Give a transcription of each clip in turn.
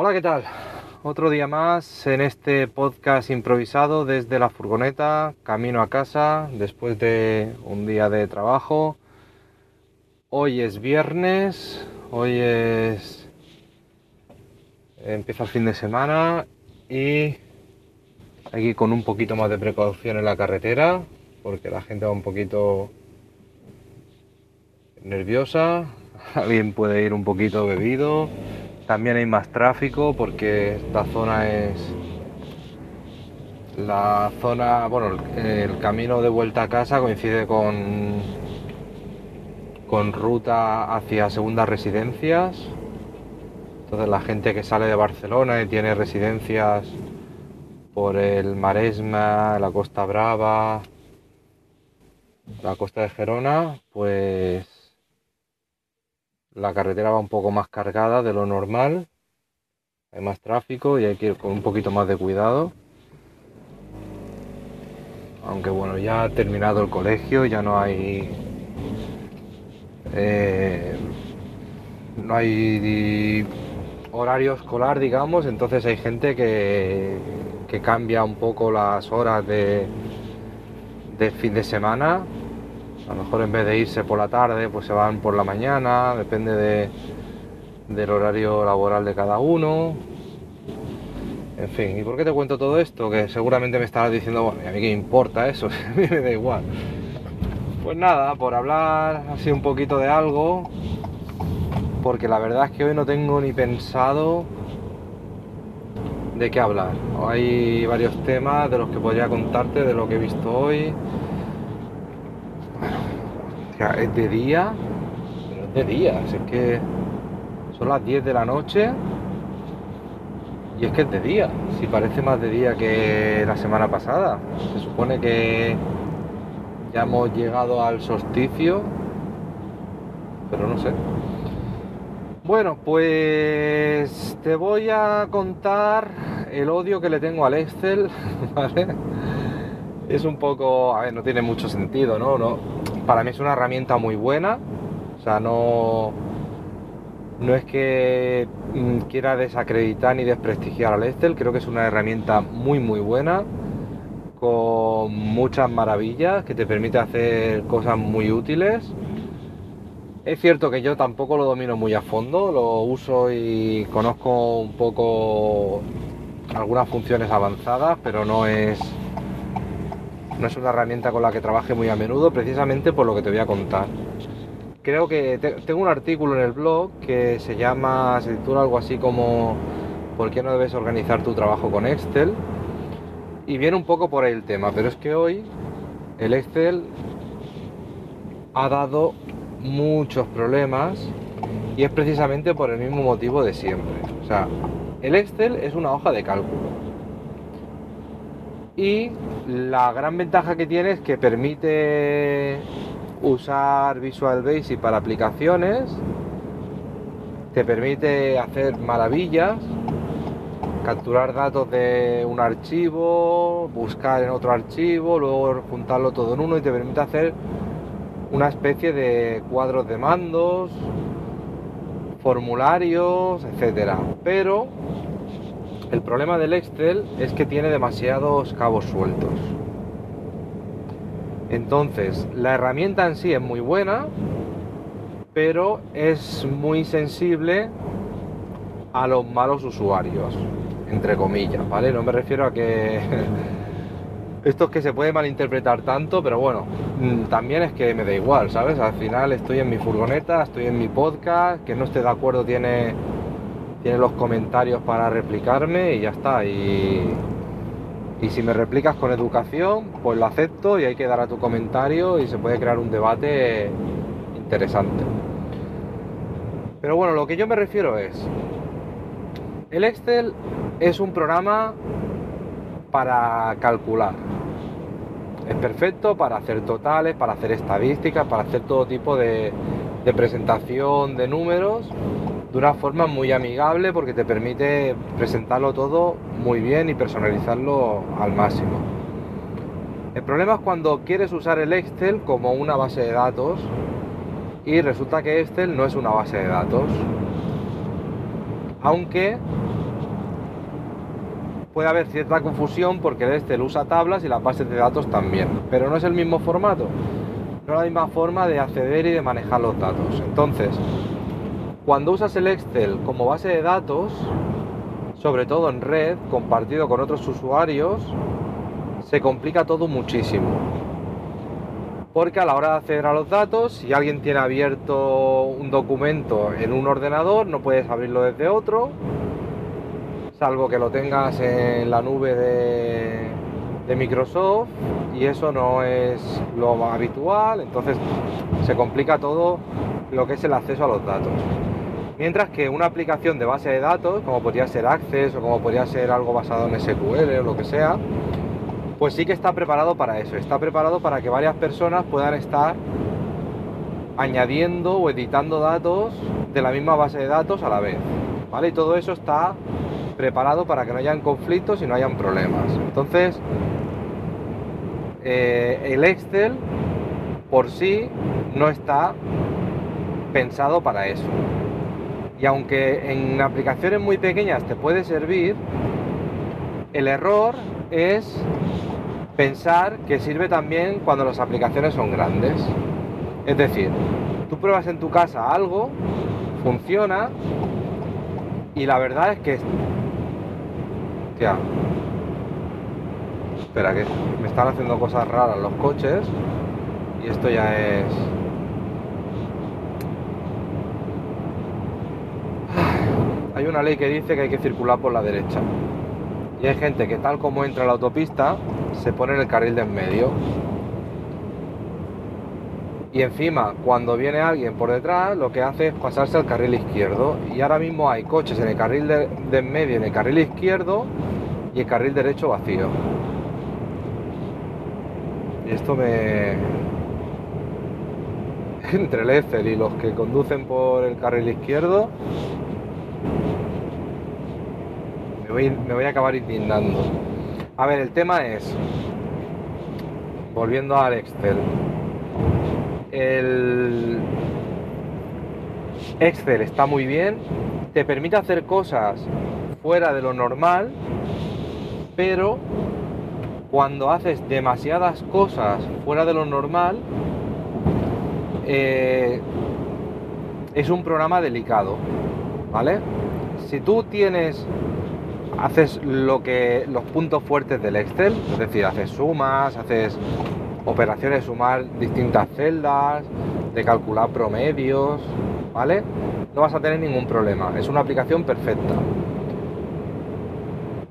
Hola, ¿qué tal? Otro día más en este podcast improvisado desde la furgoneta, camino a casa, después de un día de trabajo. Hoy es viernes, hoy es... empieza el fin de semana y aquí con un poquito más de precaución en la carretera, porque la gente va un poquito nerviosa, alguien puede ir un poquito bebido, también hay más tráfico porque esta zona es la zona, bueno, el camino de vuelta a casa coincide con con ruta hacia segundas residencias. Entonces la gente que sale de Barcelona y tiene residencias por el Maresma, la Costa Brava, la costa de Gerona, pues la carretera va un poco más cargada de lo normal, hay más tráfico y hay que ir con un poquito más de cuidado. Aunque bueno, ya ha terminado el colegio, ya no hay... Eh, no hay horario escolar, digamos, entonces hay gente que, que cambia un poco las horas de, de fin de semana a lo mejor en vez de irse por la tarde, pues se van por la mañana, depende de, del horario laboral de cada uno. En fin, ¿y por qué te cuento todo esto? Que seguramente me estarás diciendo, bueno, a mí qué importa eso, a mí me da igual. Pues nada, por hablar así un poquito de algo, porque la verdad es que hoy no tengo ni pensado de qué hablar. Hay varios temas de los que podría contarte, de lo que he visto hoy, es de día, pero es de día, es que son las 10 de la noche y es que es de día, si parece más de día que la semana pasada. Se supone que ya hemos llegado al solsticio, pero no sé. Bueno, pues te voy a contar el odio que le tengo al Excel. Es un poco, a ver, no tiene mucho sentido, ¿no? no para mí es una herramienta muy buena. O sea, no, no es que mm, quiera desacreditar ni desprestigiar al Excel, creo que es una herramienta muy muy buena, con muchas maravillas, que te permite hacer cosas muy útiles. Es cierto que yo tampoco lo domino muy a fondo, lo uso y conozco un poco algunas funciones avanzadas, pero no es no es una herramienta con la que trabaje muy a menudo, precisamente por lo que te voy a contar. Creo que tengo un artículo en el blog que se llama, se titula algo así como ¿Por qué no debes organizar tu trabajo con Excel? Y viene un poco por ahí el tema, pero es que hoy el Excel ha dado muchos problemas y es precisamente por el mismo motivo de siempre. O sea, el Excel es una hoja de cálculo y la gran ventaja que tiene es que permite usar Visual Basic para aplicaciones, te permite hacer maravillas, capturar datos de un archivo, buscar en otro archivo, luego juntarlo todo en uno y te permite hacer una especie de cuadros de mandos, formularios, etcétera. Pero el problema del Excel es que tiene demasiados cabos sueltos. Entonces, la herramienta en sí es muy buena, pero es muy sensible a los malos usuarios, entre comillas, ¿vale? No me refiero a que esto es que se puede malinterpretar tanto, pero bueno, mm, también es que me da igual, ¿sabes? Al final estoy en mi furgoneta, estoy en mi podcast, que no esté de acuerdo tiene tiene los comentarios para replicarme y ya está. Y, y si me replicas con educación, pues lo acepto y hay que dar a tu comentario y se puede crear un debate interesante. Pero bueno, lo que yo me refiero es, el Excel es un programa para calcular. Es perfecto para hacer totales, para hacer estadísticas, para hacer todo tipo de, de presentación de números de una forma muy amigable porque te permite presentarlo todo muy bien y personalizarlo al máximo. El problema es cuando quieres usar el Excel como una base de datos y resulta que Excel no es una base de datos. Aunque puede haber cierta confusión porque el Excel usa tablas y las bases de datos también, pero no es el mismo formato, no es la misma forma de acceder y de manejar los datos. Entonces, cuando usas el Excel como base de datos, sobre todo en red, compartido con otros usuarios, se complica todo muchísimo. Porque a la hora de acceder a los datos, si alguien tiene abierto un documento en un ordenador, no puedes abrirlo desde otro, salvo que lo tengas en la nube de, Microsoft y eso no es lo habitual, entonces se complica todo lo que es el acceso a los datos. Mientras que una aplicación de base de datos, como podría ser Access o como podría ser algo basado en SQL o lo que sea, pues sí que está preparado para eso, está preparado para que varias personas puedan estar añadiendo o editando datos de la misma base de datos a la vez. ¿Vale? Y todo eso está preparado para que no hayan conflictos y no hayan problemas. Entonces, eh, el Excel por sí no está pensado para eso. Y aunque en aplicaciones muy pequeñas te puede servir, el error es pensar que sirve también cuando las aplicaciones son grandes. Es decir, tú pruebas en tu casa algo, funciona y la verdad es que Espera, que me están haciendo cosas raras los coches. Y esto ya es. Hay una ley que dice que hay que circular por la derecha. Y hay gente que tal como entra la autopista, se pone en el carril de en medio. Y encima, cuando viene alguien por detrás, lo que hace es pasarse al carril izquierdo. Y ahora mismo hay coches en el carril de, en medio, en el carril izquierdo, y el carril derecho vacío. Y esto me... Entre el Excel y los que conducen por el carril izquierdo, me voy, a acabar indignando. A ver, el tema es, volviendo al Excel, el Excel está muy bien, te permite hacer cosas fuera de lo normal, pero cuando haces demasiadas cosas fuera de lo normal, eh, es un programa delicado, ¿vale? Si tú tienes, haces lo que los puntos fuertes del Excel, es decir, haces sumas, haces operaciones, sumar distintas celdas, de calcular promedios, ¿vale? No vas a tener ningún problema, es una aplicación perfecta.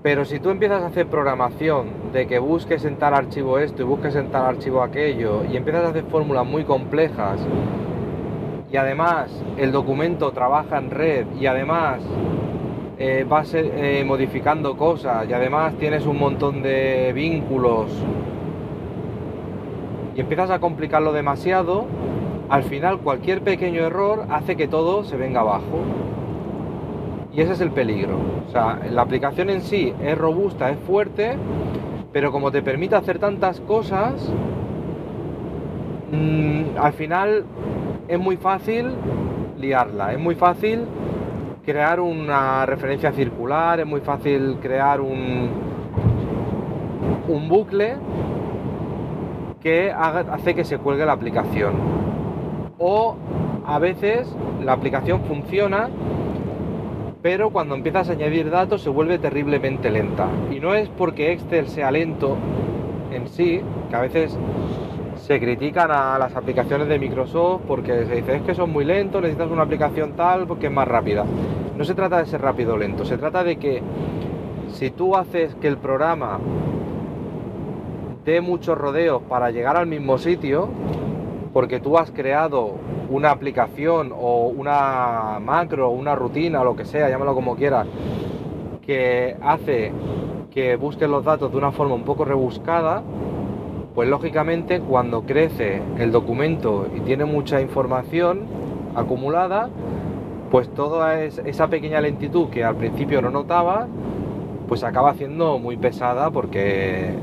Pero si tú empiezas a hacer programación de que busques en tal archivo esto y busques en tal archivo aquello y empiezas a hacer fórmulas muy complejas y además el documento trabaja en red y además eh, vas eh, modificando cosas y además tienes un montón de vínculos y empiezas a complicarlo demasiado, al final cualquier pequeño error hace que todo se venga abajo. Y ese es el peligro. O sea, la aplicación en sí es robusta, es fuerte, pero como te permite hacer tantas cosas, mm, al final es muy fácil liarla, es muy fácil crear una referencia circular, es muy fácil crear un, un bucle que hace que se cuelgue la aplicación. O a veces la aplicación funciona pero cuando empiezas a añadir datos se vuelve terriblemente lenta. Y no es porque Excel sea lento en sí, que a veces se critican a las aplicaciones de Microsoft porque se dice es que son muy lentos, necesitas una aplicación tal porque es más rápida. No se trata de ser rápido o lento, se trata de que si tú haces que el programa dé muchos rodeos para llegar al mismo sitio, porque tú has creado una aplicación o una macro, una rutina, lo que sea, llámalo como quieras, que hace que busques los datos de una forma un poco rebuscada, pues lógicamente cuando crece el documento y tiene mucha información acumulada, pues toda esa pequeña lentitud que al principio no notaba, pues acaba siendo muy pesada porque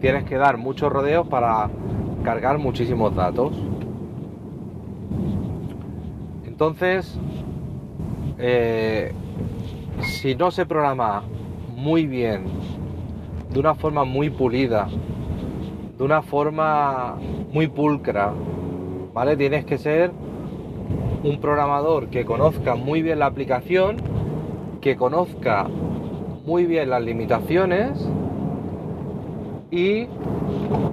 tienes que dar muchos rodeos para cargar muchísimos datos. Entonces, eh, si no se programa muy bien, de una forma muy pulida, de una forma muy pulcra, ¿vale? Tienes que ser un programador que conozca muy bien la aplicación, que conozca muy bien las limitaciones y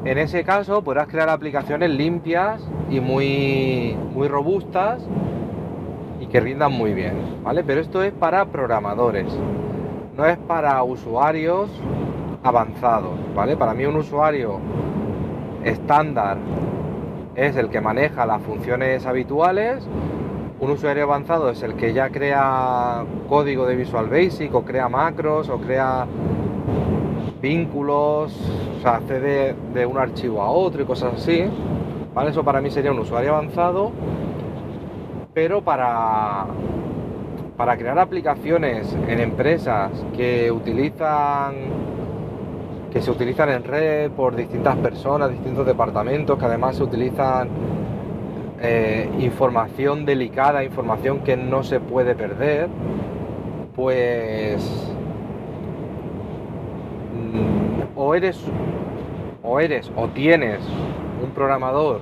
en ese caso podrás crear aplicaciones limpias y muy, muy robustas y que rindan muy bien, ¿vale? Pero esto es para programadores, no es para usuarios avanzados, ¿vale? Para mí un usuario estándar es el que maneja las funciones habituales, un usuario avanzado es el que ya crea código de Visual Basic o crea macros o crea vínculos, o sea, accede de un archivo a otro y cosas así. ¿Vale? Eso para mí sería un usuario avanzado, pero para, para crear aplicaciones en empresas que utilizan que se utilizan en red por distintas personas, distintos departamentos, que además se utilizan eh, información delicada, información que no se puede perder, pues mm, o eres o eres o tienes un programador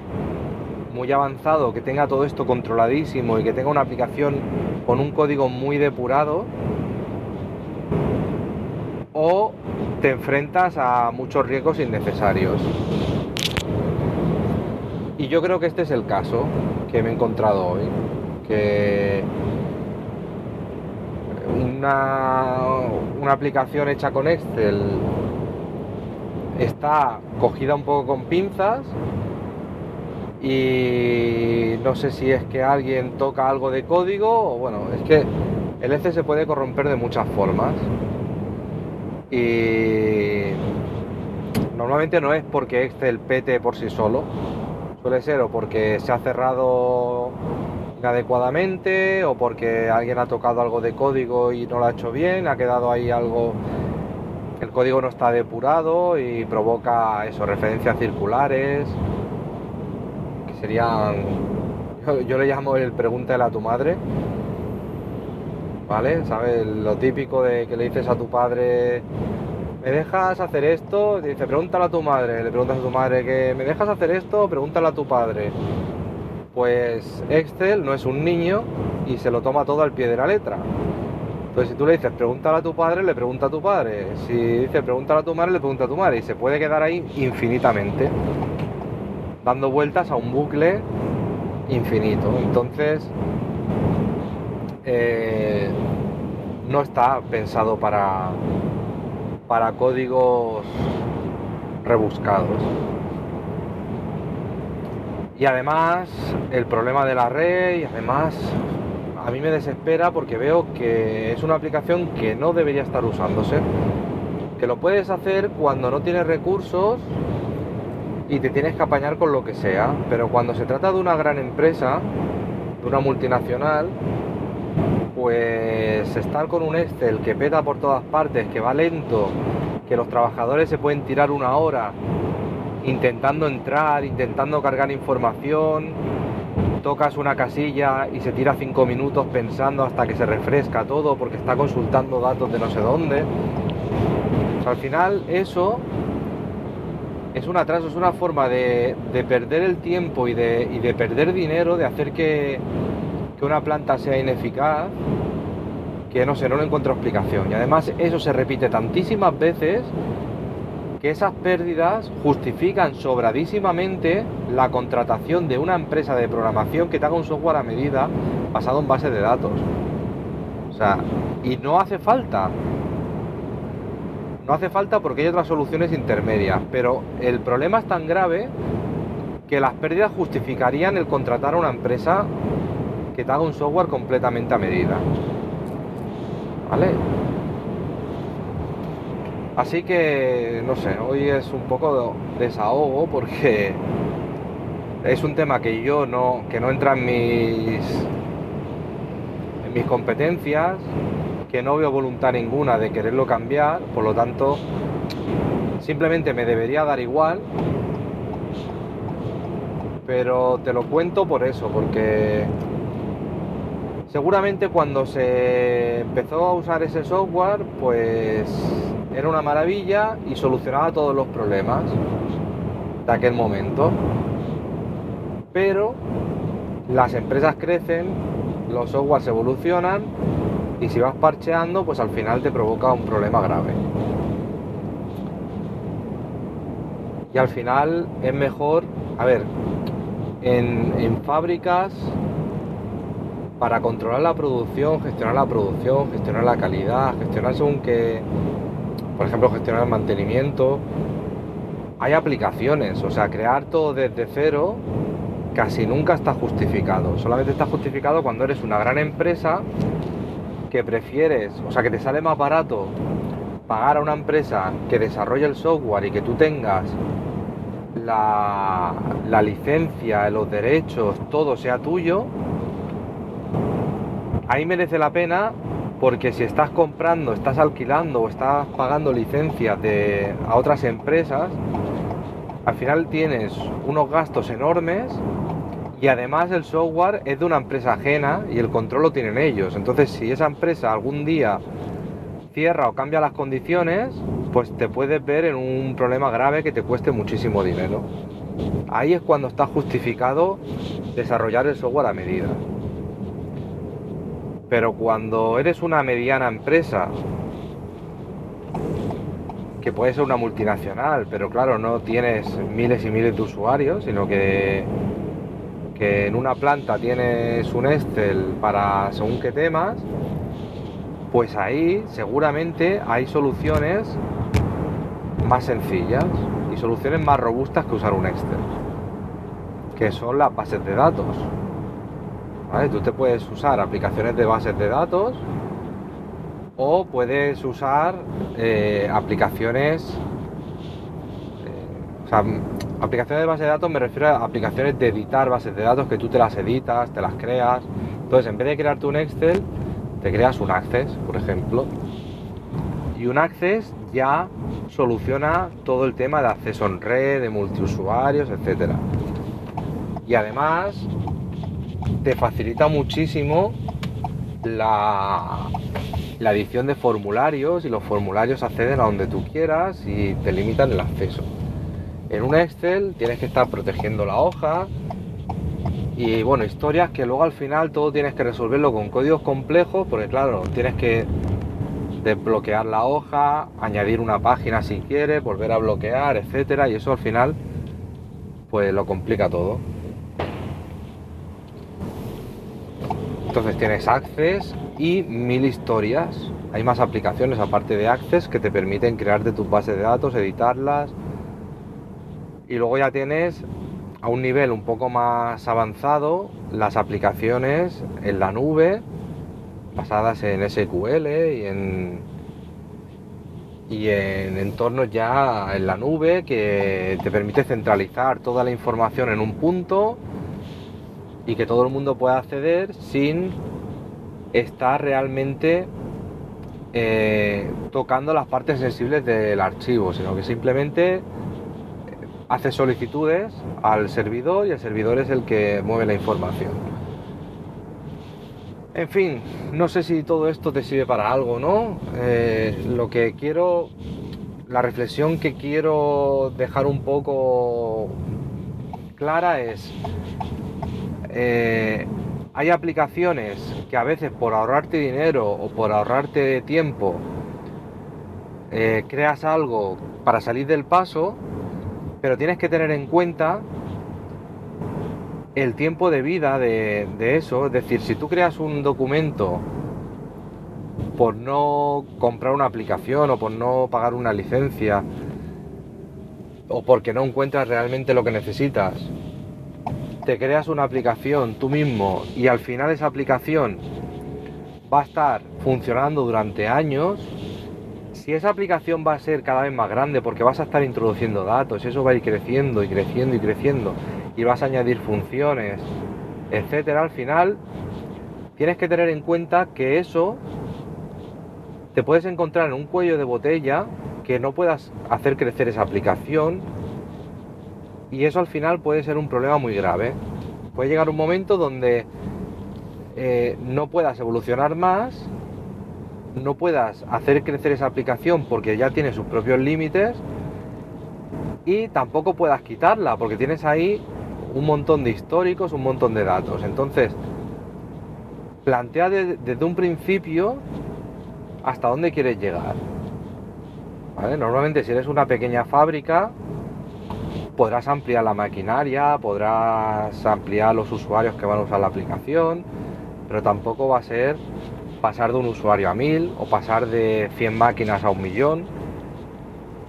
muy avanzado que tenga todo esto controladísimo y que tenga una aplicación con un código muy depurado o te enfrentas a muchos riesgos innecesarios. Y yo creo que este es el caso que me he encontrado hoy. Que una, una aplicación hecha con Excel está cogida un poco con pinzas y no sé si es que alguien toca algo de código o bueno, es que el Excel se puede corromper de muchas formas y normalmente no es porque Excel pete por sí solo, Suele ser o porque se ha cerrado inadecuadamente o porque alguien ha tocado algo de código y no lo ha hecho bien, ha quedado ahí algo, el código no está depurado y provoca eso, referencias circulares, que serían, yo, yo le llamo el pregúntale a tu madre, ¿vale? ¿Sabes? Lo típico de que le dices a tu padre, ¿me dejas hacer esto? Dice, pregúntale a tu madre. Le preguntas a tu madre que, ¿me dejas hacer esto? Pregúntale a tu padre. Pues Excel no es un niño y se lo toma todo al pie de la letra. Entonces, si tú le dices, pregúntale a tu padre, le pregunta a tu padre. Si dice, pregúntale a tu madre, le pregunta a tu madre. Y se puede quedar ahí infinitamente, dando vueltas a un bucle infinito. Entonces, eh, no está pensado para, para códigos rebuscados. Y además el problema de la red y además a mí me desespera porque veo que es una aplicación que no debería estar usándose. Que lo puedes hacer cuando no tienes recursos y te tienes que apañar con lo que sea. Pero cuando se trata de una gran empresa, de una multinacional, pues estar con un Excel que peta por todas partes, que va lento, que los trabajadores se pueden tirar una hora intentando entrar, intentando cargar información, tocas una casilla y se tira cinco minutos pensando hasta que se refresca todo porque está consultando datos de no sé dónde. al final eso es un atraso, es una forma de, perder el tiempo y de, y de perder dinero, de hacer que, que una planta sea ineficaz, que no sé, no lo encuentro explicación. Y además eso se repite tantísimas veces que esas pérdidas justifican sobradísimamente la contratación de una empresa de programación que te haga un software a medida basado en base de datos. O sea, y no hace falta. No hace falta porque hay otras soluciones intermedias, pero el problema es tan grave que las pérdidas justificarían el contratar a una empresa que te haga un software completamente a medida. ¿Vale? Así que, no sé, hoy es un poco de desahogo porque es un tema que yo no, que no entra en mis, en mis competencias, que no veo voluntad ninguna de quererlo cambiar, por lo tanto, simplemente me debería dar igual, pero te lo cuento por eso, porque Seguramente cuando se empezó a usar ese software, pues era una maravilla y solucionaba todos los problemas de aquel momento. Pero las empresas crecen, los softwares evolucionan y si vas parcheando, pues al final te provoca un problema grave. Y al final es mejor, a ver, en, fábricas para controlar la producción, gestionar la producción, gestionar la calidad, gestionar según que, por ejemplo, gestionar el mantenimiento, hay aplicaciones, o sea, crear todo desde cero casi nunca está justificado. Solamente está justificado cuando eres una gran empresa que prefieres, o sea, que te sale más barato pagar a una empresa que desarrolle el software y que tú tengas la, la licencia, los derechos, todo sea tuyo, ahí merece la pena porque si estás comprando, estás alquilando o estás pagando licencias de, a otras empresas, al final tienes unos gastos enormes y además el software es de una empresa ajena y el control lo tienen ellos. Entonces si esa empresa algún día cierra o cambia las condiciones, pues te puedes ver en un problema grave que te cueste muchísimo dinero. Ahí es cuando está justificado desarrollar el software a medida. Pero cuando eres una mediana empresa, que puede ser una multinacional, pero claro, no tienes miles y miles de usuarios, sino que que en una planta tienes un Excel para según qué temas, pues ahí seguramente hay soluciones más sencillas y soluciones más robustas que usar un Excel, que son las bases de datos. Tú te puedes usar aplicaciones de bases de datos o puedes usar eh, aplicaciones eh, Aplicaciones de base de datos me refiero a aplicaciones de editar bases de datos que tú te las editas, te las creas. Entonces, en vez de crearte un Excel, te creas un Access, por ejemplo. Y un Access ya soluciona todo el tema de acceso en red, de multiusuarios, etc. Y además te facilita muchísimo la, la edición de formularios y los formularios acceden a donde tú quieras y te limitan el acceso. En un Excel tienes que estar protegiendo la hoja y bueno, historias que luego al final todo tienes que resolverlo con códigos complejos porque claro, tienes que desbloquear la hoja, añadir una página si quieres, volver a bloquear, etcétera y eso al final pues lo complica todo. Entonces tienes Access y mil historias. Hay más aplicaciones aparte de Access que te permiten crearte tus bases de datos, editarlas, y luego ya tienes a un nivel un poco más avanzado las aplicaciones en la nube basadas en SQL y en y en entornos ya en la nube que te permite centralizar toda la información en un punto y que todo el mundo pueda acceder sin estar realmente eh, tocando las partes sensibles del archivo, sino que simplemente hace solicitudes al servidor y el servidor es el que mueve la información. En fin, no sé si todo esto te sirve para algo, ¿no? Eh, lo que quiero, la reflexión que quiero dejar un poco clara es, eh, hay aplicaciones que a veces por ahorrarte dinero o por ahorrarte tiempo, eh, creas algo para salir del paso pero tienes que tener en cuenta el tiempo de vida de, eso. Es decir, si tú creas un documento por no comprar una aplicación o por no pagar una licencia o porque no encuentras realmente lo que necesitas, te creas una aplicación tú mismo y al final esa aplicación va a estar funcionando durante años, si esa aplicación va a ser cada vez más grande porque vas a estar introduciendo datos, eso va a ir creciendo y creciendo y creciendo y vas a añadir funciones, etcétera, al final tienes que tener en cuenta que eso te puedes encontrar en un cuello de botella que no puedas hacer crecer esa aplicación y eso al final puede ser un problema muy grave. Puede llegar un momento donde eh, no puedas evolucionar más, no puedas hacer crecer esa aplicación porque ya tiene sus propios límites y tampoco puedas quitarla porque tienes ahí un montón de históricos, un montón de datos. Entonces, plantea desde un principio hasta dónde quieres llegar. Normalmente si eres una pequeña fábrica, podrás ampliar la maquinaria, podrás ampliar los usuarios que van a usar la aplicación, pero tampoco va a ser pasar de un usuario a mil o pasar de 100 máquinas a un millón.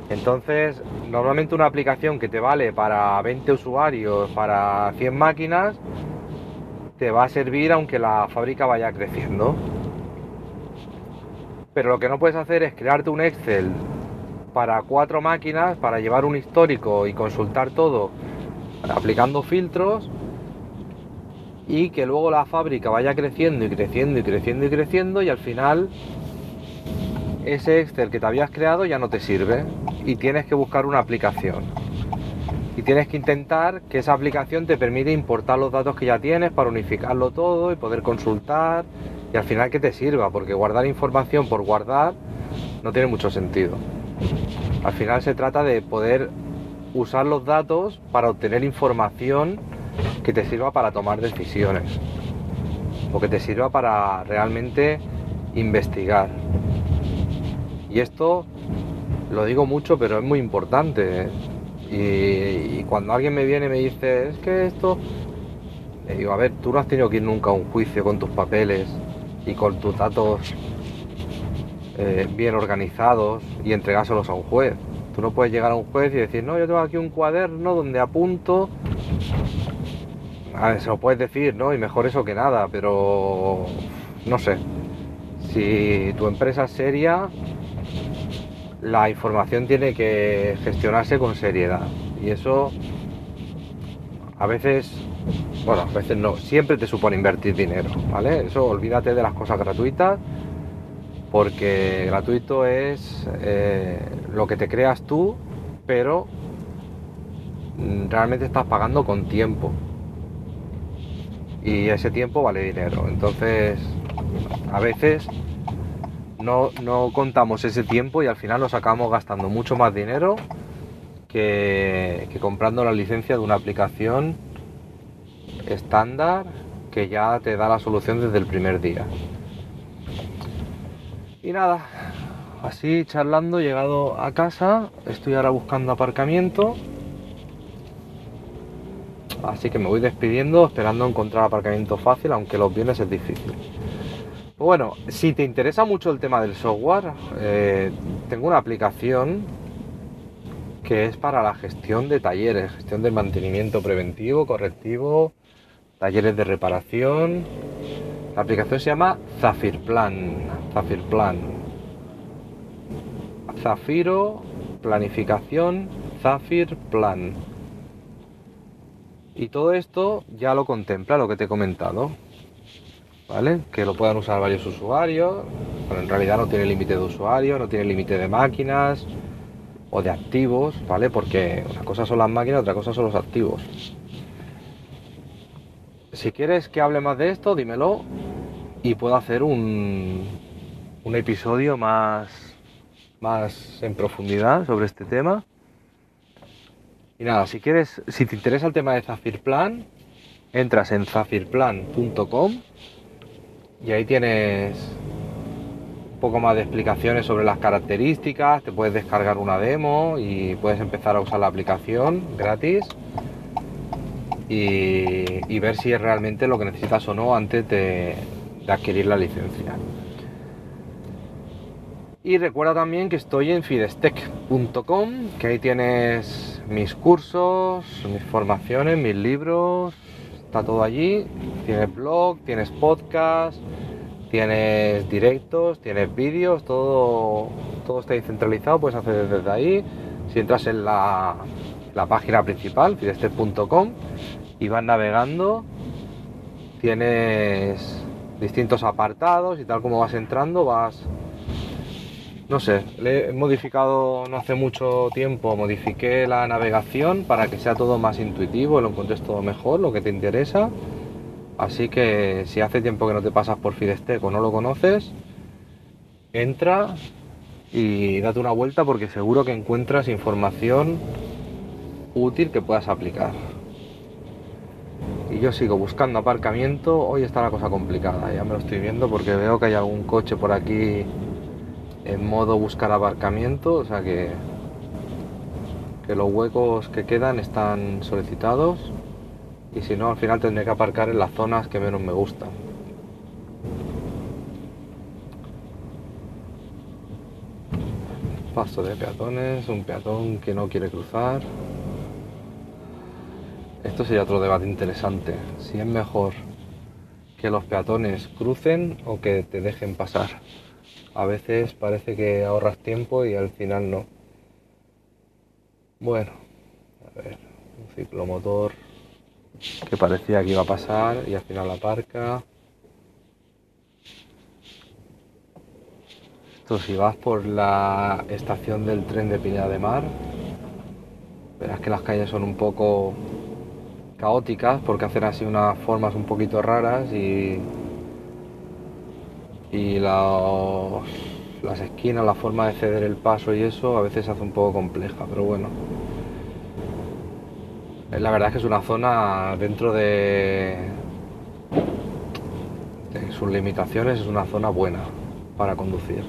Entonces, normalmente una aplicación que te vale para 20 usuarios, para 100 máquinas, te va a servir aunque la fábrica vaya creciendo. Pero lo que no puedes hacer es crearte un Excel para cuatro máquinas, para llevar un histórico y consultar todo aplicando filtros y que luego la fábrica vaya creciendo y creciendo y creciendo y creciendo y al final ese Excel que te habías creado ya no te sirve y tienes que buscar una aplicación. Y tienes que intentar que esa aplicación te permite importar los datos que ya tienes para unificarlo todo y poder consultar y al final que te sirva, porque guardar información por guardar no tiene mucho sentido. Al final se trata de poder usar los datos para obtener información que te sirva para tomar decisiones o que te sirva para realmente investigar. Y esto lo digo mucho, pero es muy importante. ¿eh? Y, cuando alguien me viene y me dice, es que esto, le digo, a ver, tú no has tenido que ir nunca a un juicio con tus papeles y con tus datos eh, bien organizados y entregárselos a un juez. Tú no puedes llegar a un juez y decir, no, yo tengo aquí un cuaderno donde apunto se lo puedes decir, ¿no? Y mejor eso que nada, pero no sé. Si tu empresa es seria, la información tiene que gestionarse con seriedad. Y eso a veces, bueno, a veces no, siempre te supone invertir dinero, ¿vale? Eso olvídate de las cosas gratuitas, porque gratuito es eh, lo que te creas tú, pero realmente estás pagando con tiempo y ese tiempo vale dinero. Entonces, a veces no, contamos ese tiempo y al final nos acabamos gastando mucho más dinero que, comprando la licencia de una aplicación estándar que ya te da la solución desde el primer día. Y nada, así charlando, llegado a casa, estoy ahora buscando aparcamiento Así que me voy despidiendo esperando encontrar aparcamiento fácil, aunque los viernes es difícil. Bueno, si te interesa mucho el tema del software, eh, tengo una aplicación que es para la gestión de talleres, gestión del mantenimiento preventivo, correctivo, talleres de reparación. La aplicación se llama Zafir Plan. Zafir Plan. Zafiro, planificación, Zafir Plan. Y todo esto ya lo contempla lo que te he comentado. ¿Vale? Que lo puedan usar varios usuarios. Pero en realidad no tiene límite de usuarios, no tiene límite de máquinas o de activos, ¿vale? Porque una cosa son las máquinas, otra cosa son los activos. Si quieres que hable más de esto, dímelo y puedo hacer un, un episodio más, más en profundidad sobre este tema. Y nada, si quieres, si te interesa el tema de Zafirplan, entras en zafirplan.com y ahí tienes un poco más de explicaciones sobre las características, te puedes descargar una demo y puedes empezar a usar la aplicación gratis y, ver si es realmente lo que necesitas o no antes de adquirir la licencia. Y recuerda también que estoy en fidestec.com, que ahí tienes mis cursos, mis formaciones, mis libros, está todo allí. Tienes blog, tienes podcast, tienes directos, tienes vídeos, todo, todo está ahí centralizado, puedes hacer desde ahí. Si entras en la, la página principal, fidestec.com, y vas navegando, tienes distintos apartados y tal como vas entrando, vas no sé, le he modificado no hace mucho tiempo, modifiqué la navegación para que sea todo más intuitivo, lo encuentres todo mejor, lo que te interesa. Así que si hace tiempo que no te pasas por Fidestec o no lo conoces, entra y date una vuelta porque seguro que encuentras información útil que puedas aplicar. Y yo sigo buscando aparcamiento, hoy está la cosa complicada, ya me lo estoy viendo porque veo que hay algún coche por aquí en modo buscar aparcamiento, o sea que, que los huecos que quedan están solicitados y si no al final tendré que aparcar en las zonas que menos me gustan. Paso de peatones, un peatón que no quiere cruzar. Esto sería otro debate interesante. Si es mejor que los peatones crucen o que te dejen pasar. A veces parece que ahorras tiempo y al final no. Bueno, a ver, un ciclomotor que parecía que iba a pasar y al final aparca. Esto si vas por la estación del tren de Piña de Mar, verás que las calles son un poco caóticas porque hacen así unas formas un poquito raras y, y las esquinas, la forma de ceder el paso y eso a veces se hace un poco compleja, pero bueno. La verdad es que es una zona dentro de, de sus limitaciones, es una zona buena para conducir.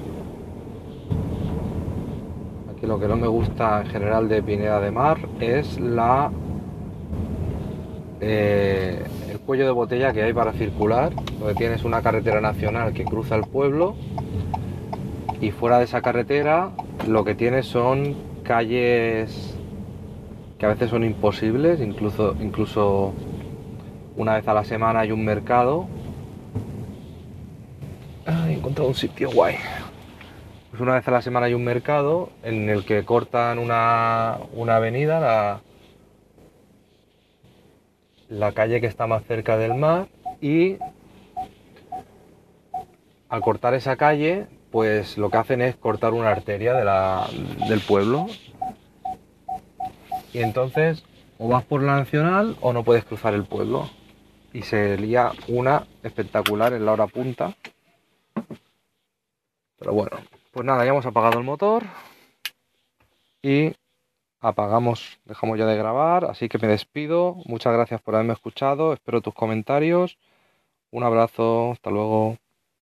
Aquí lo que no me gusta en general de Pineda de Mar es la eh, el cuello de botella que hay para circular, donde tienes una carretera nacional que cruza el pueblo y fuera de esa carretera lo que tienes son calles que a veces son imposibles, incluso, incluso una vez a la semana hay un mercado. he encontrado un sitio guay. Pues una vez a la semana hay un mercado en el que cortan una, una avenida, la, la calle que está más cerca del mar y al cortar esa calle, pues lo que hacen es cortar una arteria del pueblo. Y entonces o vas por la nacional o no puedes cruzar el pueblo. Y se lía una espectacular en la hora punta. Pero bueno, pues nada, ya hemos apagado el motor y apagamos, dejamos ya de grabar, así que me despido. Muchas gracias por haberme escuchado, espero tus comentarios. Un abrazo, hasta luego.